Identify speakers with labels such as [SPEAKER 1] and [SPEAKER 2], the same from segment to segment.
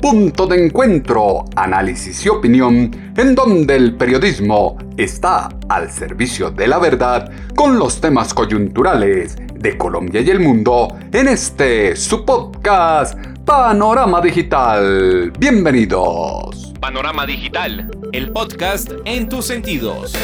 [SPEAKER 1] punto de encuentro, análisis y opinión, en donde el periodismo está al servicio de la verdad con los temas coyunturales de Colombia y el mundo en este su podcast Panorama Digital. Bienvenidos.
[SPEAKER 2] Panorama Digital, el podcast en tus sentidos.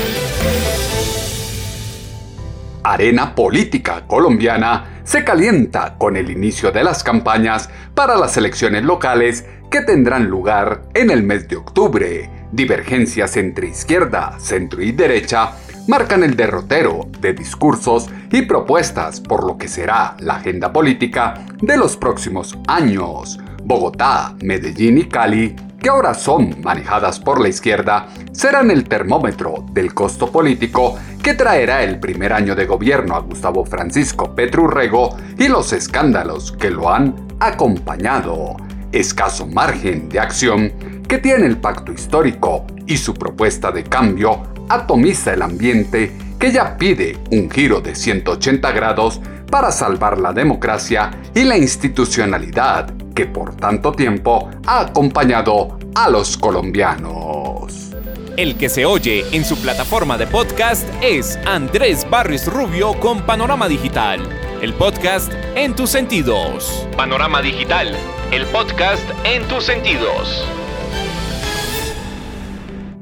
[SPEAKER 1] Arena política colombiana se calienta con el inicio de las campañas para las elecciones locales que tendrán lugar en el mes de octubre. Divergencias entre izquierda, centro y derecha marcan el derrotero de discursos y propuestas por lo que será la agenda política de los próximos años. Bogotá, Medellín y Cali, que ahora son manejadas por la izquierda, serán el termómetro del costo político que traerá el primer año de gobierno a Gustavo Francisco Petrurrego y los escándalos que lo han acompañado escaso margen de acción que tiene el pacto histórico y su propuesta de cambio atomiza el ambiente que ya pide un giro de 180 grados para salvar la democracia y la institucionalidad que por tanto tiempo ha acompañado a los colombianos.
[SPEAKER 2] El que se oye en su plataforma de podcast es Andrés Barris Rubio con Panorama Digital, el podcast en tus sentidos. Panorama Digital el podcast en tus sentidos.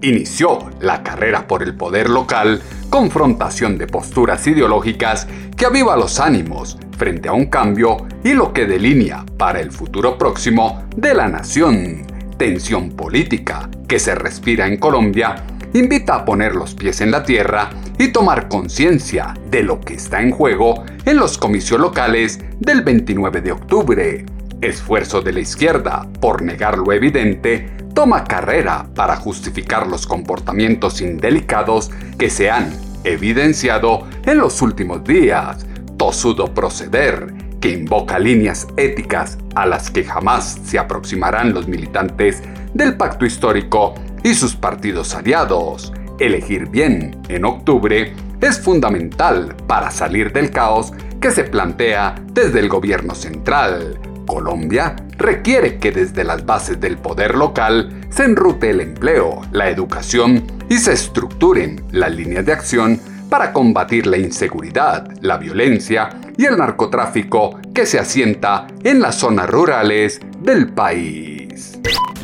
[SPEAKER 1] Inició la carrera por el poder local, confrontación de posturas ideológicas que aviva los ánimos frente a un cambio y lo que delinea para el futuro próximo de la nación. Tensión política que se respira en Colombia invita a poner los pies en la tierra y tomar conciencia de lo que está en juego en los comicios locales del 29 de octubre. Esfuerzo de la izquierda por negar lo evidente, toma carrera para justificar los comportamientos indelicados que se han evidenciado en los últimos días, tosudo proceder que invoca líneas éticas a las que jamás se aproximarán los militantes del pacto histórico y sus partidos aliados. Elegir bien en octubre es fundamental para salir del caos que se plantea desde el gobierno central, Colombia requiere que desde las bases del poder local se enrute el empleo, la educación y se estructuren las líneas de acción para combatir la inseguridad, la violencia y el narcotráfico que se asienta en las zonas rurales del país.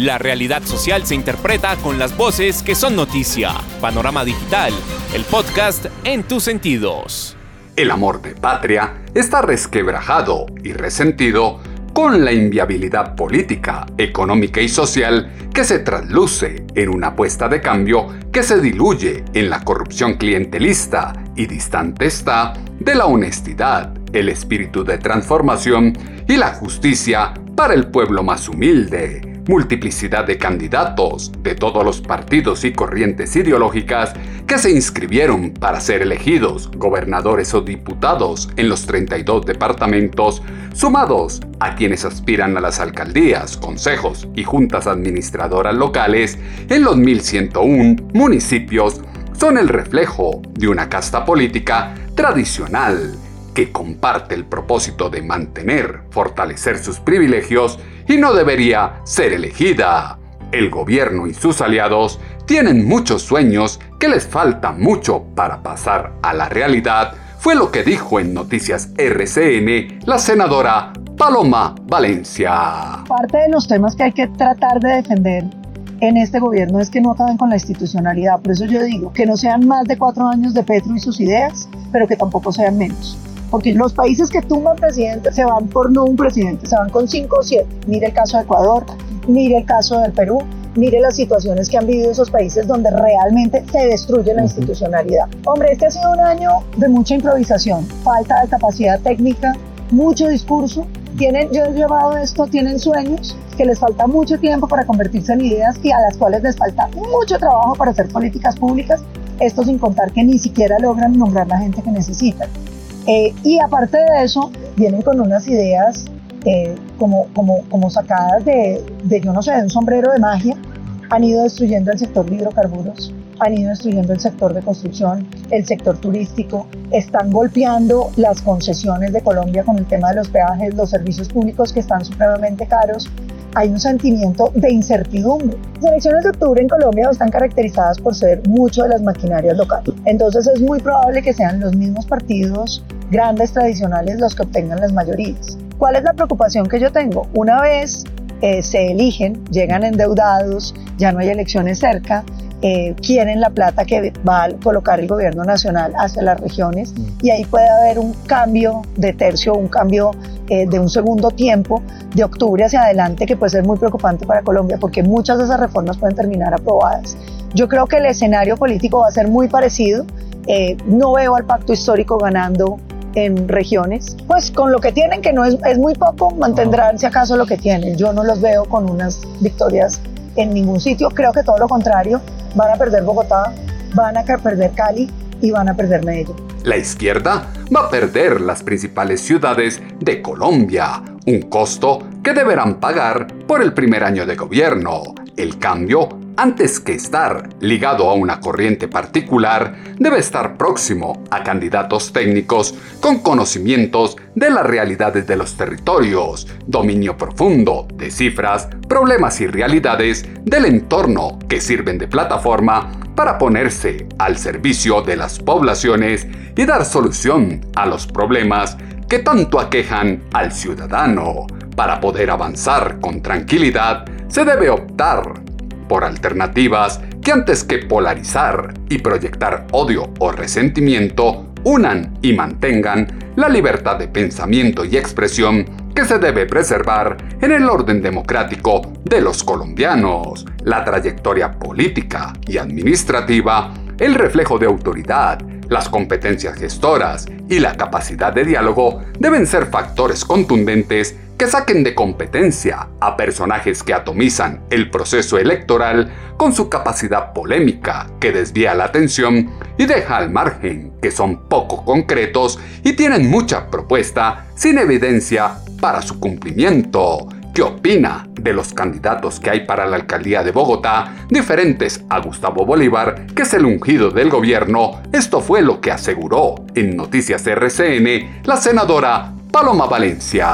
[SPEAKER 2] La realidad social se interpreta con las voces que son noticia. Panorama Digital, el podcast en tus sentidos.
[SPEAKER 1] El amor de patria está resquebrajado y resentido con la inviabilidad política, económica y social que se trasluce en una apuesta de cambio que se diluye en la corrupción clientelista y distante está de la honestidad, el espíritu de transformación y la justicia para el pueblo más humilde multiplicidad de candidatos de todos los partidos y corrientes ideológicas que se inscribieron para ser elegidos gobernadores o diputados en los 32 departamentos, sumados a quienes aspiran a las alcaldías, consejos y juntas administradoras locales en los 1101 municipios, son el reflejo de una casta política tradicional que comparte el propósito de mantener, fortalecer sus privilegios y no debería ser elegida. El gobierno y sus aliados tienen muchos sueños que les falta mucho para pasar a la realidad, fue lo que dijo en Noticias RCN la senadora Paloma Valencia.
[SPEAKER 3] Parte de los temas que hay que tratar de defender en este gobierno es que no acaben con la institucionalidad. Por eso yo digo que no sean más de cuatro años de Petro y sus ideas, pero que tampoco sean menos. Porque los países que tumban presidentes se van por no un presidente, se van con cinco o siete. Mire el caso de Ecuador, mire el caso del Perú, mire las situaciones que han vivido esos países donde realmente se destruye la institucionalidad. Hombre, este ha sido un año de mucha improvisación, falta de capacidad técnica, mucho discurso. Tienen, yo he llevado esto, tienen sueños que les falta mucho tiempo para convertirse en ideas y a las cuales les falta mucho trabajo para hacer políticas públicas, esto sin contar que ni siquiera logran nombrar la gente que necesitan. Eh, y aparte de eso, vienen con unas ideas eh, como, como, como sacadas de, de, yo no sé, de un sombrero de magia, han ido destruyendo el sector de hidrocarburos, han ido destruyendo el sector de construcción, el sector turístico, están golpeando las concesiones de Colombia con el tema de los peajes, los servicios públicos que están supremamente caros. Hay un sentimiento de incertidumbre. Las elecciones de octubre en Colombia están caracterizadas por ser mucho de las maquinarias locales. Entonces es muy probable que sean los mismos partidos grandes tradicionales los que obtengan las mayorías. ¿Cuál es la preocupación que yo tengo? Una vez eh, se eligen, llegan endeudados, ya no hay elecciones cerca, eh, quieren la plata que va a colocar el gobierno nacional hacia las regiones mm. y ahí puede haber un cambio de tercio, un cambio eh, de un segundo tiempo de octubre hacia adelante que puede ser muy preocupante para Colombia porque muchas de esas reformas pueden terminar aprobadas. Yo creo que el escenario político va a ser muy parecido. no veo al pacto histórico ganando en regiones, pues con lo que tienen, que no es, es muy poco, mantendrán si acaso lo que tienen. Yo no los veo con unas victorias en ningún sitio, creo que todo lo contrario, van a perder Bogotá, van a perder Cali y van a.
[SPEAKER 1] La izquierda va a perder las principales ciudades de Colombia, un costo que deberán pagar por el primer año de gobierno. El cambio antes que estar ligado a una corriente particular, debe estar próximo a candidatos técnicos con conocimientos de las realidades de los territorios, dominio profundo de cifras, problemas y realidades del entorno que sirven de plataforma para ponerse al servicio de las poblaciones y dar solución a los problemas que tanto aquejan al ciudadano. Para poder avanzar con tranquilidad, se debe optar por alternativas que antes que polarizar y proyectar odio o resentimiento, unan y mantengan la libertad de pensamiento y expresión que se debe preservar en el orden democrático de los colombianos. La trayectoria política y administrativa, el reflejo de autoridad, las competencias gestoras y la capacidad de diálogo deben ser factores contundentes que saquen de competencia a personajes que atomizan el proceso electoral con su capacidad polémica que desvía la atención y deja al margen que son poco concretos y tienen mucha propuesta sin evidencia para su cumplimiento. ¿Qué opina de los candidatos que hay para la alcaldía de Bogotá, diferentes a Gustavo Bolívar, que es el ungido del gobierno? Esto fue lo que aseguró en Noticias RCN la senadora Paloma Valencia.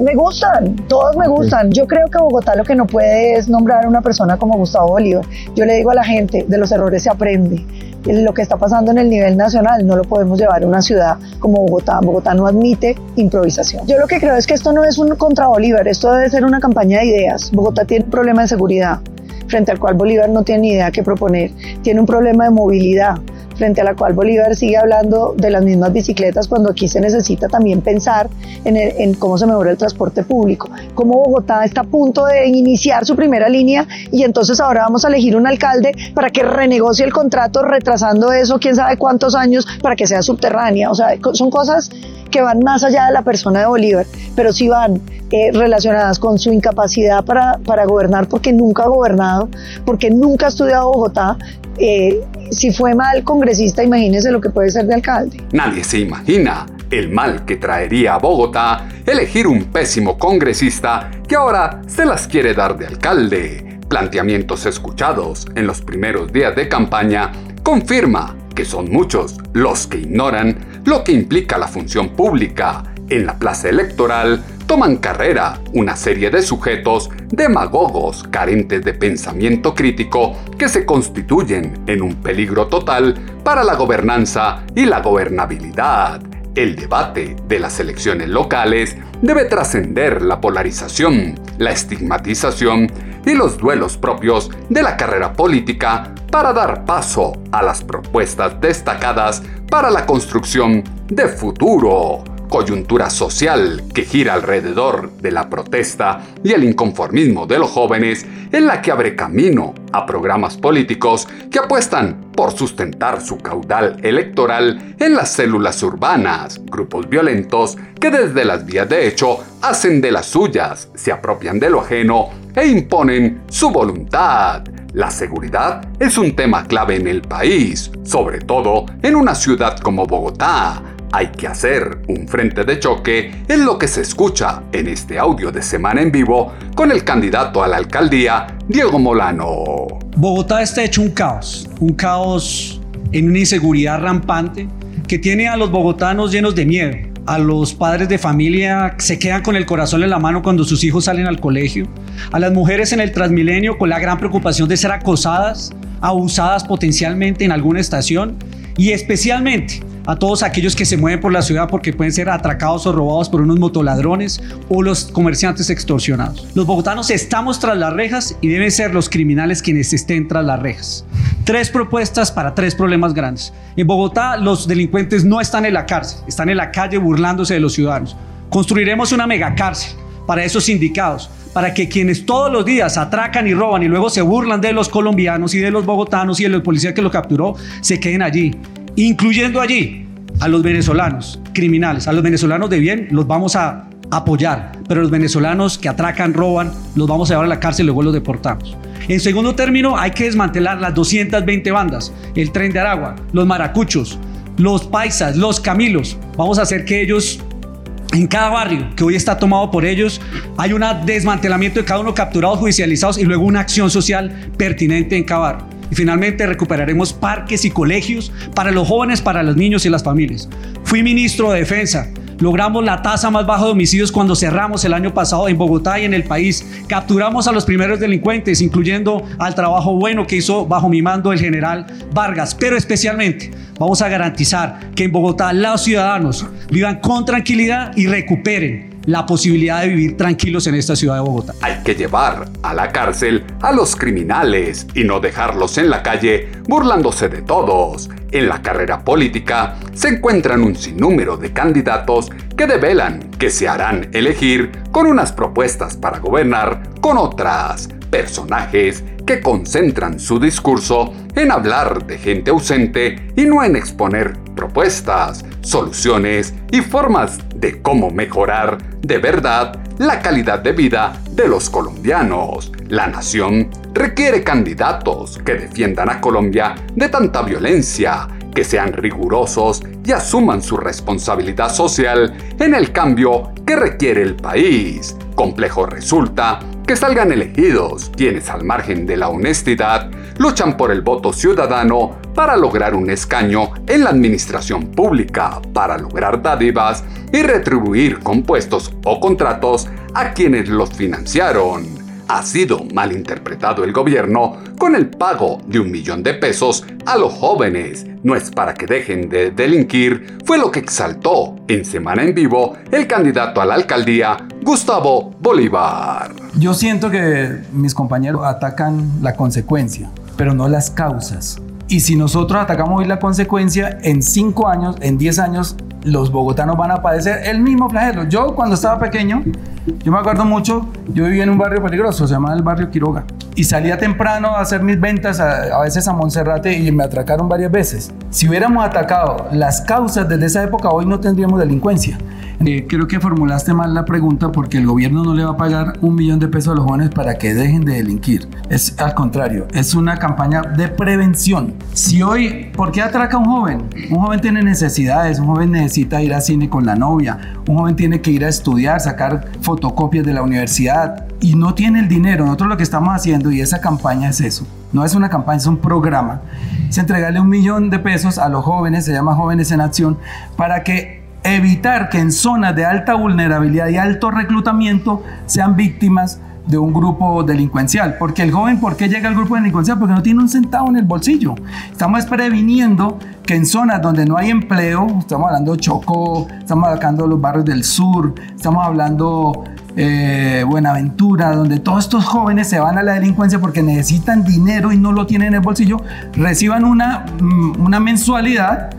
[SPEAKER 3] Me gustan, todos me gustan. Yo creo que Bogotá lo que no puede es nombrar a una persona como Gustavo Bolívar. Yo le digo a la gente, de los errores se aprende. Lo que está pasando en el nivel nacional no lo podemos llevar a una ciudad como Bogotá. Bogotá no admite improvisación. Yo lo que creo es que esto no es un contra Bolívar, esto debe ser una campaña de ideas. Bogotá tiene un problema de seguridad frente al cual Bolívar no tiene ni idea qué proponer. Tiene un problema de movilidad frente a la cual Bolívar sigue hablando de las mismas bicicletas cuando aquí se necesita también pensar en, cómo se mejora el transporte público, cómo Bogotá está a punto de iniciar su primera línea y entonces ahora vamos a elegir un alcalde para que renegocie el contrato retrasando eso quién sabe cuántos años para que sea subterránea, o sea, son cosas que van más allá de la persona de Bolívar, pero sí van eh, relacionadas con su incapacidad para, para gobernar porque nunca ha gobernado, porque nunca ha estudiado Bogotá, eh, si fue mal congresista, imagínese lo que puede ser de alcalde.
[SPEAKER 1] Nadie se imagina el mal que traería a Bogotá elegir un pésimo congresista que ahora se las quiere dar de alcalde. Planteamientos escuchados en los primeros días de campaña confirma que son muchos los que ignoran lo que implica la función pública en la plaza electoral toman carrera una serie de sujetos demagogos carentes de pensamiento crítico que se constituyen en un peligro total para la gobernanza y la gobernabilidad. El debate de las elecciones locales debe trascender la polarización, la estigmatización y los duelos propios de la carrera política para dar paso a las propuestas destacadas para la construcción de futuro coyuntura social que gira alrededor de la protesta y el inconformismo de los jóvenes en la que abre camino a programas políticos que apuestan por sustentar su caudal electoral en las células urbanas, grupos violentos que desde las vías de hecho hacen de las suyas, se apropian de lo ajeno e imponen su voluntad. La seguridad es un tema clave en el país, sobre todo en una ciudad como Bogotá, hay que hacer un frente de choque en lo que se escucha en este audio de Semana en Vivo con el candidato a la alcaldía, Diego Molano.
[SPEAKER 4] Bogotá está hecho un caos, un caos en una inseguridad rampante que tiene a los bogotanos llenos de miedo. A los padres de familia se quedan con el corazón en la mano cuando sus hijos salen al colegio. A las mujeres en el Transmilenio con la gran preocupación de ser acosadas, abusadas potencialmente en alguna estación. Y especialmente a todos aquellos que se mueven por la ciudad porque pueden ser atracados o robados por unos motoladrones o los comerciantes extorsionados. Los bogotanos estamos tras las rejas y deben ser los criminales quienes estén tras las rejas. Tres propuestas para tres problemas grandes. En Bogotá los delincuentes no están en la cárcel, están en la calle burlándose de los ciudadanos. Construiremos una megacárcel para esos sindicados, para que quienes todos los días atracan y roban y luego se burlan de los colombianos y de los bogotanos y de los policías que lo capturó, se queden allí incluyendo allí a los venezolanos criminales, a los venezolanos de bien, los vamos a apoyar, pero los venezolanos que atracan, roban, los vamos a llevar a la cárcel y luego los deportamos. En segundo término, hay que desmantelar las 220 bandas, el tren de Aragua, los maracuchos, los paisas, los camilos. Vamos a hacer que ellos, en cada barrio que hoy está tomado por ellos, hay un desmantelamiento de cada uno capturados, judicializados y luego una acción social pertinente en cada barrio. Y finalmente recuperaremos parques y colegios para los jóvenes, para los niños y las familias. Fui ministro de Defensa. Logramos la tasa más baja de homicidios cuando cerramos el año pasado en Bogotá y en el país. Capturamos a los primeros delincuentes, incluyendo al trabajo bueno que hizo bajo mi mando el general Vargas. Pero especialmente vamos a garantizar que en Bogotá los ciudadanos vivan con tranquilidad y recuperen la posibilidad de vivir tranquilos en esta ciudad de Bogotá.
[SPEAKER 1] Hay que llevar a la cárcel a los criminales y no dejarlos en la calle burlándose de todos. En la carrera política se encuentran un sinnúmero de candidatos que develan que se harán elegir con unas propuestas para gobernar con otras. Personajes que concentran su discurso en hablar de gente ausente y no en exponer propuestas, soluciones y formas de cómo mejorar de verdad la calidad de vida de los colombianos. La nación requiere candidatos que defiendan a Colombia de tanta violencia, que sean rigurosos y asuman su responsabilidad social en el cambio que requiere el país. Complejo resulta que salgan elegidos quienes al margen de la honestidad luchan por el voto ciudadano para lograr un escaño en la administración pública, para lograr dádivas y retribuir con puestos o contratos a quienes los financiaron ha sido malinterpretado el gobierno con el pago de un millón de pesos a los jóvenes. No es para que dejen de delinquir, fue lo que exaltó en Semana en Vivo el candidato a la alcaldía, Gustavo Bolívar.
[SPEAKER 5] Yo siento que mis compañeros atacan la consecuencia, pero no las causas. Y si nosotros atacamos hoy la consecuencia, en 5 años, en 10 años, los bogotanos van a padecer el mismo flagelo. Yo cuando estaba pequeño, yo me acuerdo mucho, yo vivía en un barrio peligroso, se llamaba el barrio Quiroga. Y salía temprano a hacer mis ventas, a, veces a Monserrate, y me atracaron varias veces. Si hubiéramos atacado las causas desde esa época, hoy no tendríamos delincuencia. Eh, creo que formulaste mal la pregunta porque el gobierno no le va a pagar un millón de pesos a los jóvenes para que dejen de delinquir. Es al contrario, es una campaña de prevención. Si hoy, ¿por qué atraca un joven? Un joven tiene necesidades, un joven necesita ir al cine con la novia, un joven tiene que ir a estudiar, sacar fotocopias de la universidad y no tiene el dinero. Nosotros lo que estamos haciendo y esa campaña es eso. No es una campaña, es un programa. Es entregarle un millón de pesos a los jóvenes, se llama Jóvenes en Acción, para que evitar que en zonas de alta vulnerabilidad y alto reclutamiento sean víctimas de un grupo delincuencial. Porque el joven, ¿por qué llega al grupo delincuencial? Porque no tiene un centavo en el bolsillo. Estamos previniendo que en zonas donde no hay empleo, estamos hablando de Chocó, estamos hablando de los barrios del sur, estamos hablando eh, Buenaventura, donde todos estos jóvenes se van a la delincuencia porque necesitan dinero y no lo tienen en el bolsillo, reciban una, mm, una mensualidad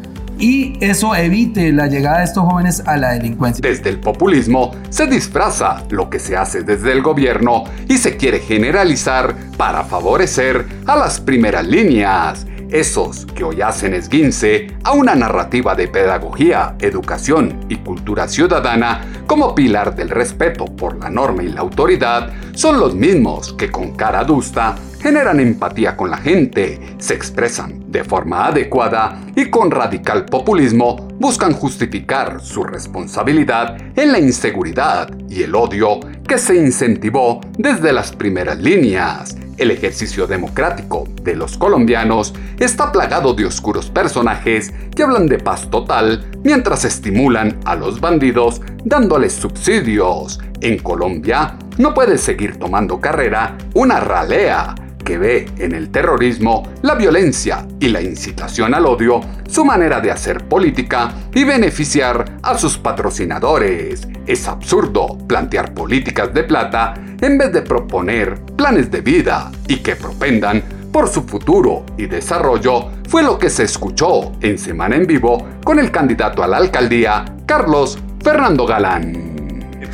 [SPEAKER 5] y eso evite la llegada de estos jóvenes a la delincuencia.
[SPEAKER 1] Desde el populismo se disfraza lo que se hace desde el gobierno y se quiere generalizar para favorecer a las primeras líneas esos que hoy hacen esguince a una narrativa de pedagogía, educación y cultura ciudadana como pilar del respeto por la norma y la autoridad, son los mismos que con cara adusta generan empatía con la gente, se expresan de forma adecuada y con radical populismo buscan justificar su responsabilidad en la inseguridad y el odio que se incentivó desde las primeras líneas el ejercicio democrático de los colombianos está plagado de oscuros personajes que hablan de paz total mientras estimulan a los bandidos dándoles subsidios. En Colombia no puede seguir tomando carrera una ralea que ve en el terrorismo, la violencia y la incitación al odio su manera de hacer política y beneficiar a sus patrocinadores. Es absurdo plantear políticas de plata en vez de proponer planes de vida y que propendan por su futuro y desarrollo, fue lo que se escuchó en Semana en Vivo con el candidato a la alcaldía, Carlos Fernando Galán.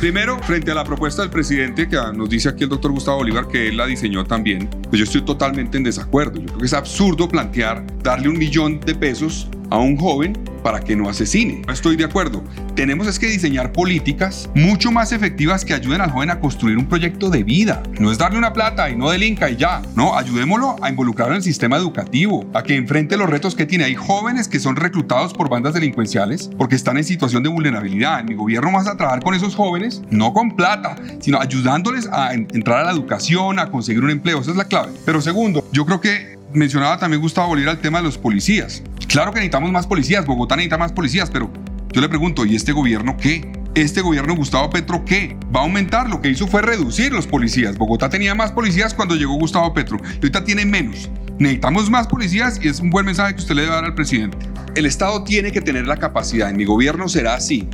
[SPEAKER 6] Primero, frente a la propuesta del presidente que nos dice aquí el doctor Gustavo Bolívar que él la diseñó también, pues yo estoy totalmente en desacuerdo. Yo creo que es absurdo plantear darle un millón de pesos a un joven para que no asesine. Estoy de acuerdo. Tenemos es que diseñar políticas mucho más efectivas que ayuden al joven a construir un proyecto de vida. No es darle una plata y no delinca y ya. No, ayudémoslo a involucrar en el sistema educativo, a que enfrente los retos que tiene. Hay jóvenes que son reclutados por bandas delincuenciales porque están en situación de vulnerabilidad. En mi gobierno vas a trabajar con esos jóvenes, no con plata, sino ayudándoles a entrar a la educación, a conseguir un empleo. Esa es la clave. Pero segundo, yo creo que mencionaba también Gustavo Bolívar el tema de los policías. Claro que necesitamos más policías, Bogotá necesita más policías, pero yo le pregunto, ¿y este gobierno qué? ¿Este gobierno Gustavo Petro qué? Va a aumentar, lo que hizo fue reducir los policías. Bogotá tenía más policías cuando llegó Gustavo Petro, y ahorita tiene menos. Necesitamos más policías y es un buen mensaje que usted le debe dar al presidente. El Estado tiene que tener la capacidad, en mi gobierno será así,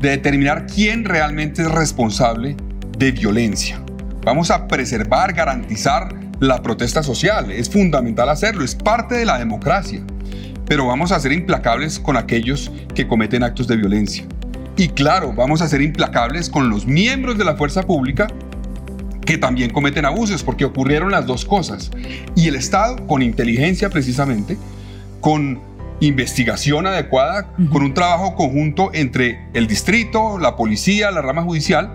[SPEAKER 6] de determinar quién realmente es responsable de violencia. Vamos a preservar, garantizar la protesta social. Es fundamental hacerlo, es parte de la democracia pero vamos a ser implacables con aquellos que cometen actos de violencia. Y claro, vamos a ser implacables con los miembros de la fuerza pública que también cometen abusos, porque ocurrieron las dos cosas. Y el Estado, con inteligencia precisamente, con investigación adecuada, con un trabajo conjunto entre el distrito, la policía, la rama judicial,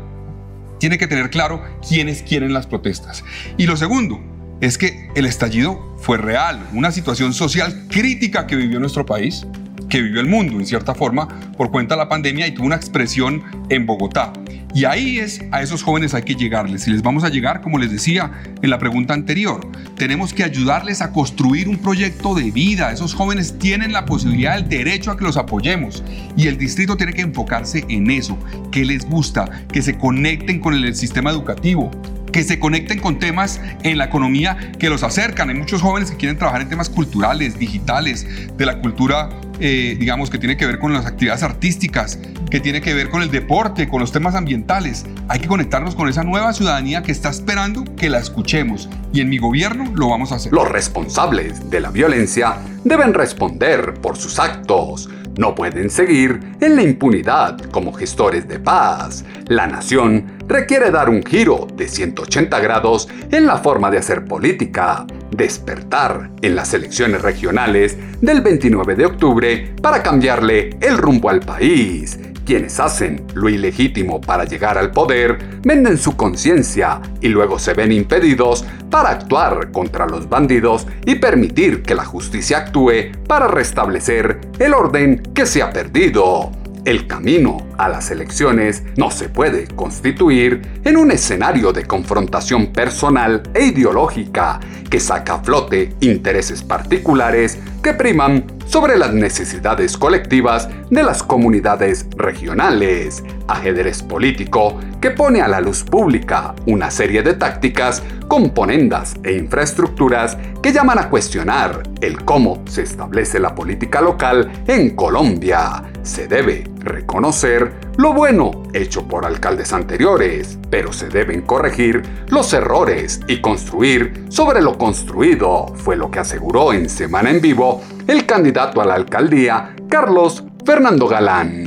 [SPEAKER 6] tiene que tener claro quiénes quieren las protestas. Y lo segundo, es que el estallido fue real, una situación social crítica que vivió nuestro país, que vivió el mundo en cierta forma por cuenta de la pandemia y tuvo una expresión en Bogotá. Y ahí es a esos jóvenes hay que llegarles. Y les vamos a llegar, como les decía en la pregunta anterior, tenemos que ayudarles a construir un proyecto de vida. Esos jóvenes tienen la posibilidad, el derecho a que los apoyemos. Y el distrito tiene que enfocarse en eso, que les gusta, que se conecten con el sistema educativo, que se conecten con temas en la economía que los acercan. Hay muchos jóvenes que quieren trabajar en temas culturales, digitales, de la cultura, eh, digamos, que tiene que ver con las actividades artísticas, que tiene que ver con el deporte, con los temas ambientales. Hay que conectarnos con esa nueva ciudadanía que está esperando que la escuchemos. Y en mi gobierno lo vamos a hacer.
[SPEAKER 1] Los responsables de la violencia deben responder por sus actos no pueden seguir en la impunidad como gestores de paz. La nación requiere dar un giro de 180 grados en la forma de hacer política, despertar en las elecciones regionales del 29 de octubre para cambiarle el rumbo al país quienes hacen lo ilegítimo para llegar al poder venden su conciencia y luego se ven impedidos para actuar contra los bandidos y permitir que la justicia actúe para restablecer el orden que se ha perdido. El camino a las elecciones no se puede constituir en un escenario de confrontación personal e ideológica que saca a flote intereses particulares que priman sobre las necesidades colectivas de las comunidades regionales, ajedrez político que pone a la luz pública una serie de tácticas, componendas e infraestructuras que llaman a cuestionar el cómo se establece la política local en Colombia. Se debe reconocer lo bueno hecho por alcaldes anteriores, pero se deben corregir los errores y construir sobre lo construido, fue lo que aseguró en Semana en Vivo el candidato a la alcaldía, Carlos Fernando Galán.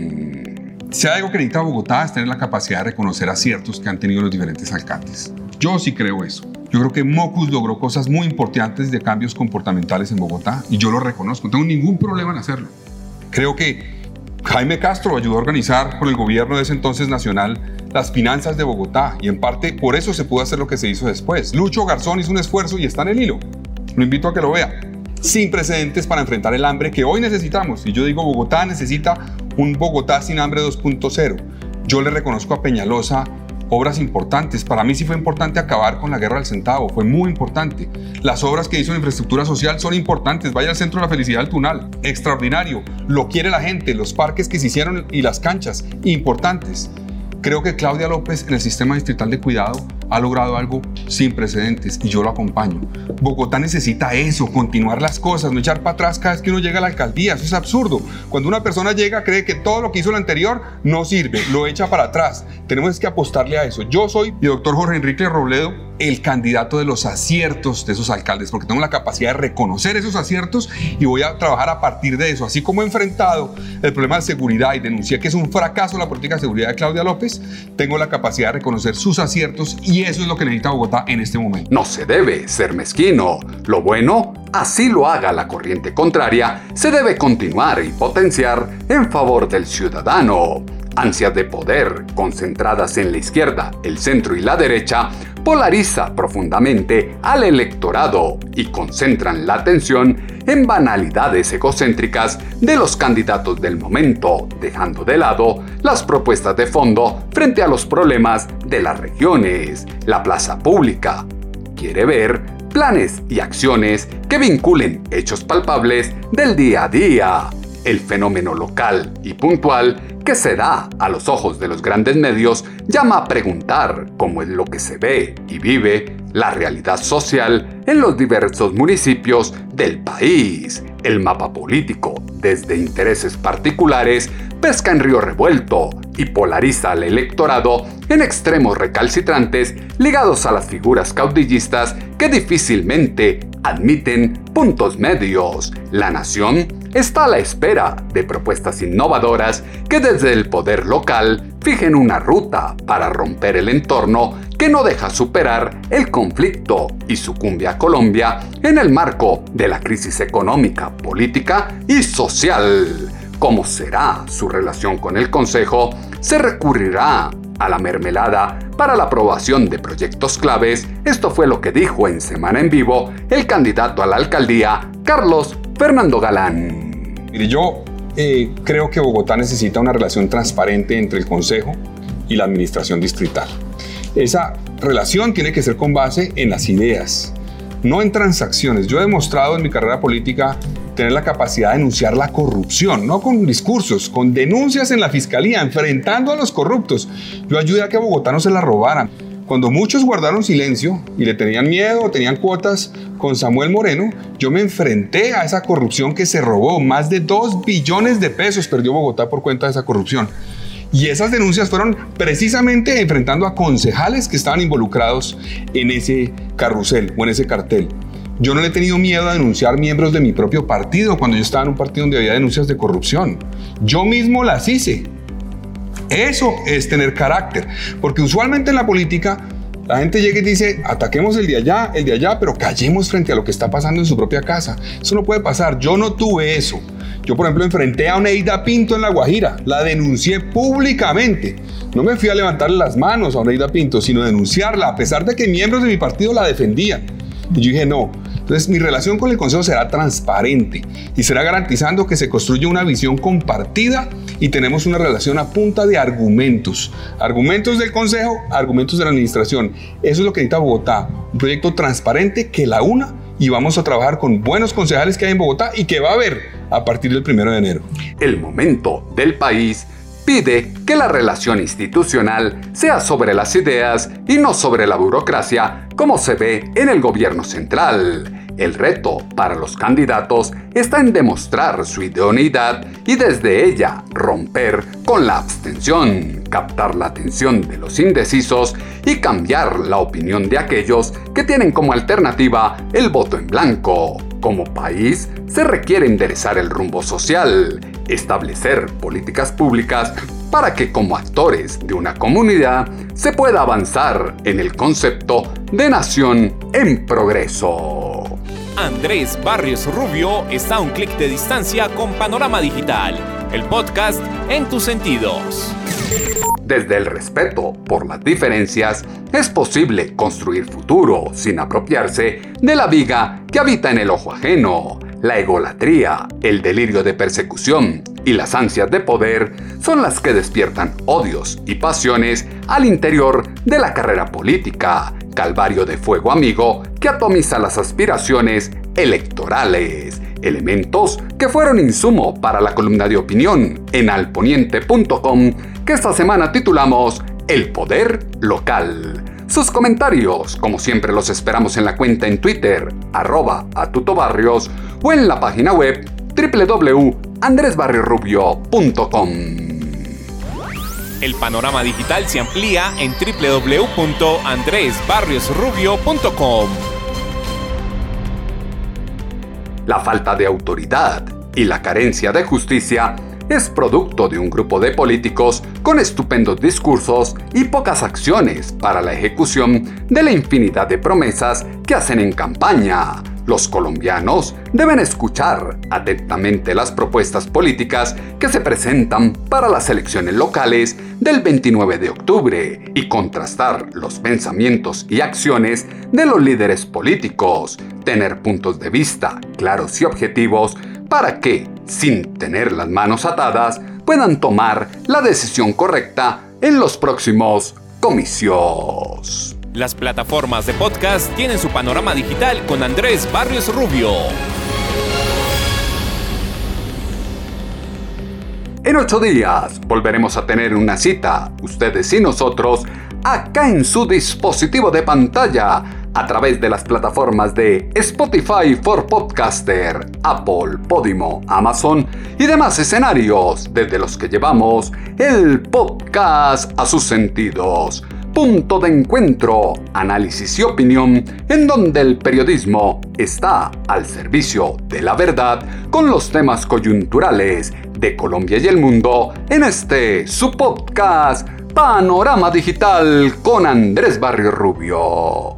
[SPEAKER 6] Si algo que necesita Bogotá es tener la capacidad de reconocer aciertos que han tenido los diferentes alcaldes. Yo sí creo eso. Yo creo que Mocus logró cosas muy importantes de cambios comportamentales en Bogotá y yo lo reconozco. No tengo ningún problema en hacerlo. Creo que Jaime Castro ayudó a organizar con el gobierno de ese entonces nacional las finanzas de Bogotá y en parte por eso se pudo hacer lo que se hizo después. Lucho Garzón hizo un esfuerzo y está en el hilo. Lo invito a que lo vea. Sin precedentes para enfrentar el hambre que hoy necesitamos. Y yo digo, Bogotá necesita un Bogotá sin hambre 2.0. Yo le reconozco a Peñalosa obras importantes. Para mí sí fue importante acabar con la guerra del centavo, fue muy importante. Las obras que hizo en infraestructura social son importantes. Vaya al Centro de la Felicidad del Tunal, extraordinario. Lo quiere la gente, los parques que se hicieron y las canchas, importantes. Creo que Claudia López en el sistema distrital de cuidado ha logrado algo sin precedentes y yo lo acompaño. Bogotá necesita eso, continuar las cosas, no echar para atrás cada vez que uno llega a la alcaldía. Eso es absurdo. Cuando una persona llega cree que todo lo que hizo el anterior no sirve, lo echa para atrás. Tenemos que apostarle a eso. Yo soy el doctor Jorge Enrique Robledo, el candidato de los aciertos de esos alcaldes, porque tengo la capacidad de reconocer esos aciertos y voy a trabajar a partir de eso. Así como he enfrentado el problema de seguridad y denuncié que es un fracaso la política de seguridad de Claudia López, tengo la capacidad de reconocer sus aciertos y eso es lo que necesita Bogotá en este momento.
[SPEAKER 1] No se debe ser mezquino. Lo bueno, así lo haga la corriente contraria, se debe continuar y potenciar en favor del ciudadano. Ansias de poder, concentradas en la izquierda, el centro y la derecha, polariza profundamente al electorado y concentran la atención en banalidades egocéntricas de los candidatos del momento, dejando de lado las propuestas de fondo frente a los problemas de las regiones, la plaza pública. Quiere ver planes y acciones que vinculen hechos palpables del día a día, el fenómeno local y puntual que se da a los ojos de los grandes medios llama a preguntar cómo es lo que se ve y vive la realidad social en los diversos municipios del país. El mapa político, desde intereses particulares, pesca en río revuelto y polariza al electorado en extremos recalcitrantes ligados a las figuras caudillistas que difícilmente admiten puntos medios. La nación está a la espera de propuestas innovadoras que desde el poder local fijen una ruta para romper el entorno que no deja superar el conflicto y sucumbe a Colombia en el marco de la crisis económica, política y social. ¿Cómo será su relación con el Consejo? ¿Se recurrirá a la mermelada para la aprobación de proyectos claves? Esto fue lo que dijo en Semana en Vivo el candidato a la alcaldía, Carlos Fernando Galán.
[SPEAKER 6] Mire, yo eh, creo que Bogotá necesita una relación transparente entre el Consejo y la Administración Distrital. Esa relación tiene que ser con base en las ideas, no en transacciones. Yo he demostrado en mi carrera política tener la capacidad de denunciar la corrupción, no con discursos, con denuncias en la fiscalía, enfrentando a los corruptos. Yo ayudé a que Bogotá no se la robaran. Cuando muchos guardaron silencio y le tenían miedo tenían cuotas con Samuel Moreno, yo me enfrenté a esa corrupción que se robó. Más de 2 billones de pesos perdió Bogotá por cuenta de esa corrupción. Y esas denuncias fueron precisamente enfrentando a concejales que estaban involucrados en ese carrusel o en ese cartel. Yo no le he tenido miedo a denunciar miembros de mi propio partido cuando yo estaba en un partido donde había denuncias de corrupción. Yo mismo las hice. Eso es tener carácter, porque usualmente en la política la gente llega y dice, ataquemos el de allá, el de allá, pero callemos frente a lo que está pasando en su propia casa. Eso no puede pasar. Yo no tuve eso. Yo, por ejemplo, enfrenté a Oneida Pinto en La Guajira. La denuncié públicamente. No me fui a levantarle las manos a Oneida Pinto, sino denunciarla, a pesar de que miembros de mi partido la defendían. Y yo dije, no, entonces mi relación con el Consejo será transparente y será garantizando que se construye una visión compartida y tenemos una relación a punta de argumentos. Argumentos del Consejo, argumentos de la Administración. Eso es lo que necesita Bogotá. Un proyecto transparente que la una y vamos a trabajar con buenos concejales que hay en Bogotá y que va a haber a partir del primero de enero.
[SPEAKER 1] El momento del país pide que la relación institucional sea sobre las ideas y no sobre la burocracia, como se ve en el gobierno central. El reto para los candidatos está en demostrar su idoneidad y desde ella romper con la abstención, captar la atención de los indecisos y cambiar la opinión de aquellos que tienen como alternativa el voto en blanco. Como país, se requiere enderezar el rumbo social, establecer políticas públicas para que como actores de una comunidad se pueda avanzar en el concepto de nación en progreso.
[SPEAKER 2] Andrés Barrios Rubio está a un clic de distancia con Panorama Digital, el podcast en tus sentidos.
[SPEAKER 1] Desde el respeto por las diferencias, es posible construir futuro sin apropiarse de la viga que habita en el ojo ajeno. La egolatría, el delirio de persecución y las ansias de poder son las que despiertan odios y pasiones al interior de la carrera política, calvario de fuego amigo que atomiza las aspiraciones electorales, elementos que fueron insumo para la columna de opinión en alponiente.com que esta semana titulamos El Poder Local. Sus comentarios, como siempre, los esperamos en la cuenta en Twitter, arroba atutobarrios, o en la página web www.andresbarriorubio.com.
[SPEAKER 2] El panorama digital se amplía en www.andresbarriosrubio.com.
[SPEAKER 1] La falta de autoridad y la carencia de justicia es producto de un grupo de políticos con estupendos discursos y pocas acciones para la ejecución de la infinidad de promesas que hacen en campaña. Los colombianos deben escuchar atentamente las propuestas políticas que se presentan para las elecciones locales del 29 de octubre y contrastar los pensamientos y acciones de los líderes políticos, tener puntos de vista claros y objetivos para que, sin tener las manos atadas, puedan tomar la decisión correcta en los próximos comicios.
[SPEAKER 2] Las plataformas de podcast tienen su panorama digital con Andrés Barrios Rubio.
[SPEAKER 1] En ocho días volveremos a tener una cita, ustedes y nosotros, acá en su dispositivo de pantalla, a través de las plataformas de Spotify for Podcaster, Apple, Podimo, Amazon y demás escenarios desde los que llevamos el podcast a sus sentidos. Punto de encuentro, análisis y opinión en donde el periodismo está al servicio de la verdad con los temas coyunturales de Colombia y el mundo en este su podcast Panorama Digital con Andrés Barrio Rubio.